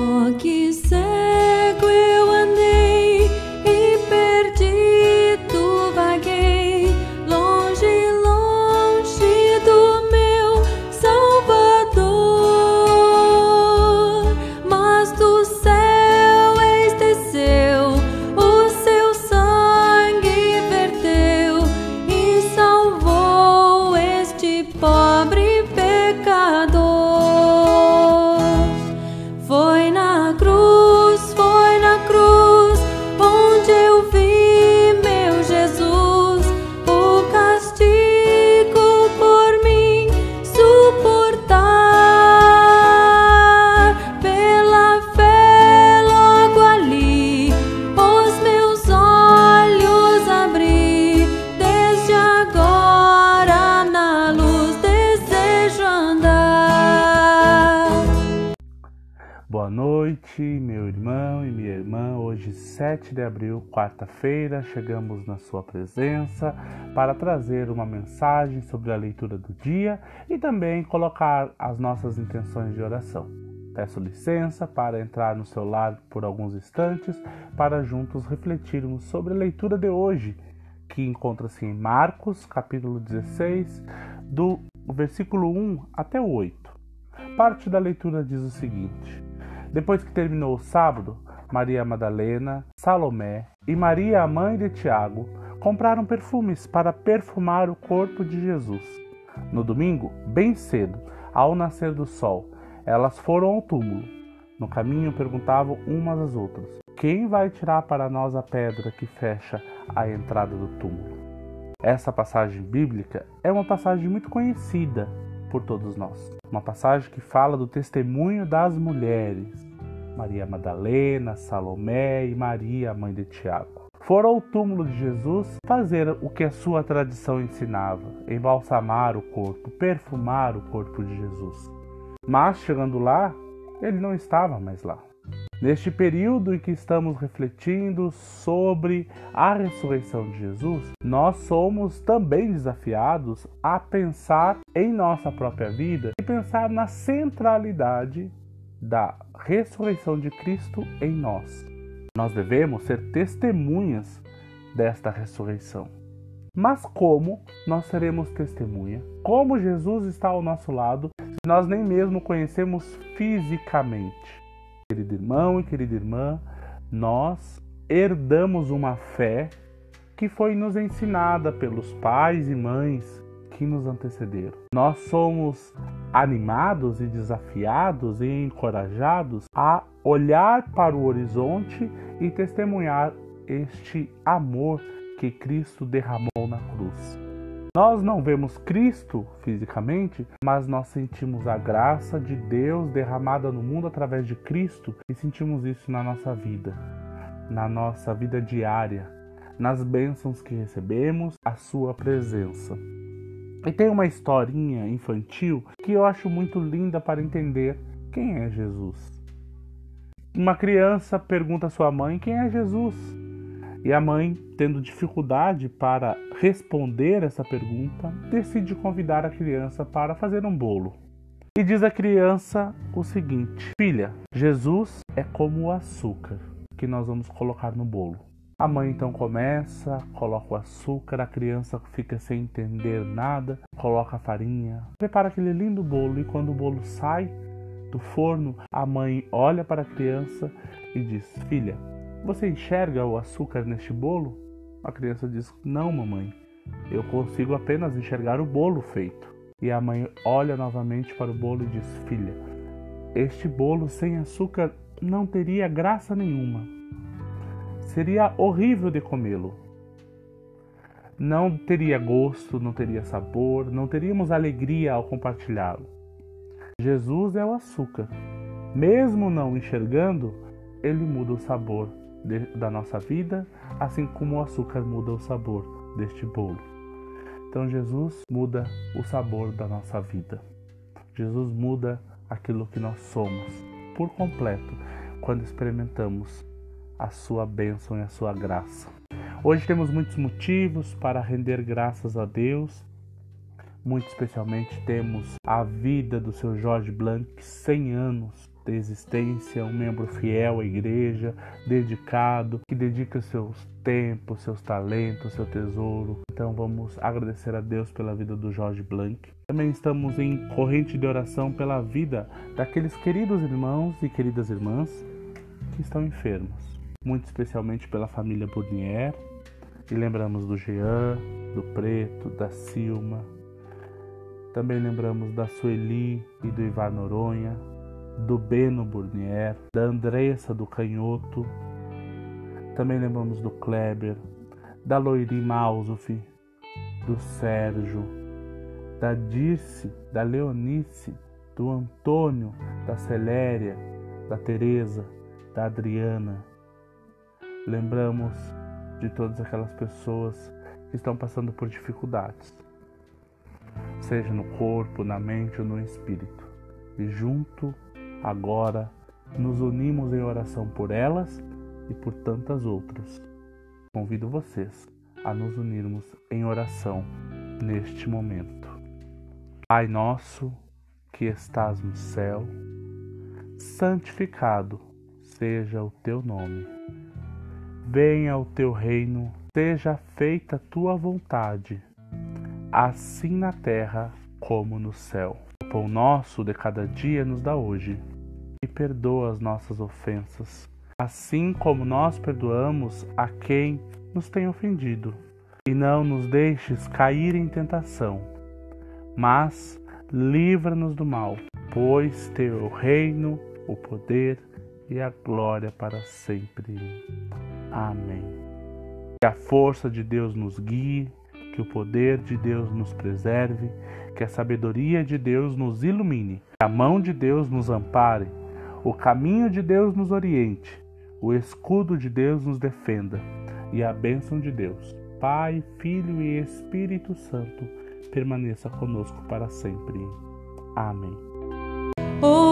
Oh, que ser. вокруг. Meu irmão e minha irmã. Hoje, 7 de abril, quarta-feira, chegamos na Sua presença para trazer uma mensagem sobre a leitura do dia e também colocar as nossas intenções de oração. Peço licença para entrar no seu lar por alguns instantes para juntos refletirmos sobre a leitura de hoje, que encontra-se em Marcos, capítulo 16, do versículo 1 até o 8. Parte da leitura diz o seguinte: depois que terminou o sábado, Maria Madalena, Salomé e Maria, a mãe de Tiago, compraram perfumes para perfumar o corpo de Jesus. No domingo, bem cedo, ao nascer do sol, elas foram ao túmulo. No caminho perguntavam umas às outras: Quem vai tirar para nós a pedra que fecha a entrada do túmulo? Essa passagem bíblica é uma passagem muito conhecida por todos nós. Uma passagem que fala do testemunho das mulheres, Maria Madalena, Salomé e Maria, mãe de Tiago. Foram ao túmulo de Jesus fazer o que a sua tradição ensinava: embalsamar o corpo, perfumar o corpo de Jesus. Mas chegando lá, ele não estava mais lá. Neste período em que estamos refletindo sobre a ressurreição de Jesus, nós somos também desafiados a pensar em nossa própria vida e pensar na centralidade da ressurreição de Cristo em nós. Nós devemos ser testemunhas desta ressurreição. Mas como nós seremos testemunha? Como Jesus está ao nosso lado se nós nem mesmo conhecemos fisicamente? Querido irmão e querida irmã, nós herdamos uma fé que foi nos ensinada pelos pais e mães que nos antecederam. Nós somos animados e desafiados e encorajados a olhar para o horizonte e testemunhar este amor que Cristo derramou na cruz. Nós não vemos Cristo fisicamente, mas nós sentimos a graça de Deus derramada no mundo através de Cristo e sentimos isso na nossa vida, na nossa vida diária, nas bênçãos que recebemos, a Sua presença. E tem uma historinha infantil que eu acho muito linda para entender quem é Jesus. Uma criança pergunta à sua mãe quem é Jesus. E a mãe, tendo dificuldade para responder essa pergunta, decide convidar a criança para fazer um bolo. E diz a criança o seguinte: Filha, Jesus é como o açúcar que nós vamos colocar no bolo. A mãe então começa, coloca o açúcar, a criança fica sem entender nada, coloca a farinha, prepara aquele lindo bolo e quando o bolo sai do forno, a mãe olha para a criança e diz: Filha, você enxerga o açúcar neste bolo? A criança diz: Não, mamãe. Eu consigo apenas enxergar o bolo feito. E a mãe olha novamente para o bolo e diz: Filha, este bolo sem açúcar não teria graça nenhuma. Seria horrível de comê-lo. Não teria gosto, não teria sabor, não teríamos alegria ao compartilhá-lo. Jesus é o açúcar. Mesmo não enxergando, ele muda o sabor de, da nossa vida, assim como o açúcar muda o sabor deste bolo. Então Jesus muda o sabor da nossa vida. Jesus muda aquilo que nós somos por completo quando experimentamos a sua bênção e a sua graça. Hoje temos muitos motivos para render graças a Deus. Muito especialmente temos a vida do seu Jorge Blanc, 100 anos da existência, um membro fiel à igreja, dedicado, que dedica seus tempos, seus talentos, seu tesouro. Então vamos agradecer a Deus pela vida do Jorge Blanc. Também estamos em corrente de oração pela vida daqueles queridos irmãos e queridas irmãs que estão enfermos, muito especialmente pela família Bournier. E lembramos do Jean, do Preto, da Silma. Também lembramos da Sueli e do Ivar Noronha, do Beno Burnier, da Andressa do Canhoto. Também lembramos do Kleber, da Loiri Mausuf, do Sérgio, da Dirce, da Leonice, do Antônio, da Celéria, da Teresa, da Adriana. Lembramos de todas aquelas pessoas que estão passando por dificuldades, seja no corpo, na mente ou no espírito. E junto Agora nos unimos em oração por elas e por tantas outras. Convido vocês a nos unirmos em oração neste momento. Pai nosso que estás no céu, santificado seja o teu nome. Venha o teu reino, seja feita a tua vontade, assim na terra como no céu. O pão nosso de cada dia nos dá hoje. E perdoa as nossas ofensas, assim como nós perdoamos a quem nos tem ofendido. E não nos deixes cair em tentação, mas livra-nos do mal, pois teu o reino, o poder e a glória para sempre. Amém. Que a força de Deus nos guie que o poder de Deus nos preserve, que a sabedoria de Deus nos ilumine, que a mão de Deus nos ampare, o caminho de Deus nos oriente, o escudo de Deus nos defenda e a bênção de Deus, Pai, Filho e Espírito Santo, permaneça conosco para sempre. Amém. Oh.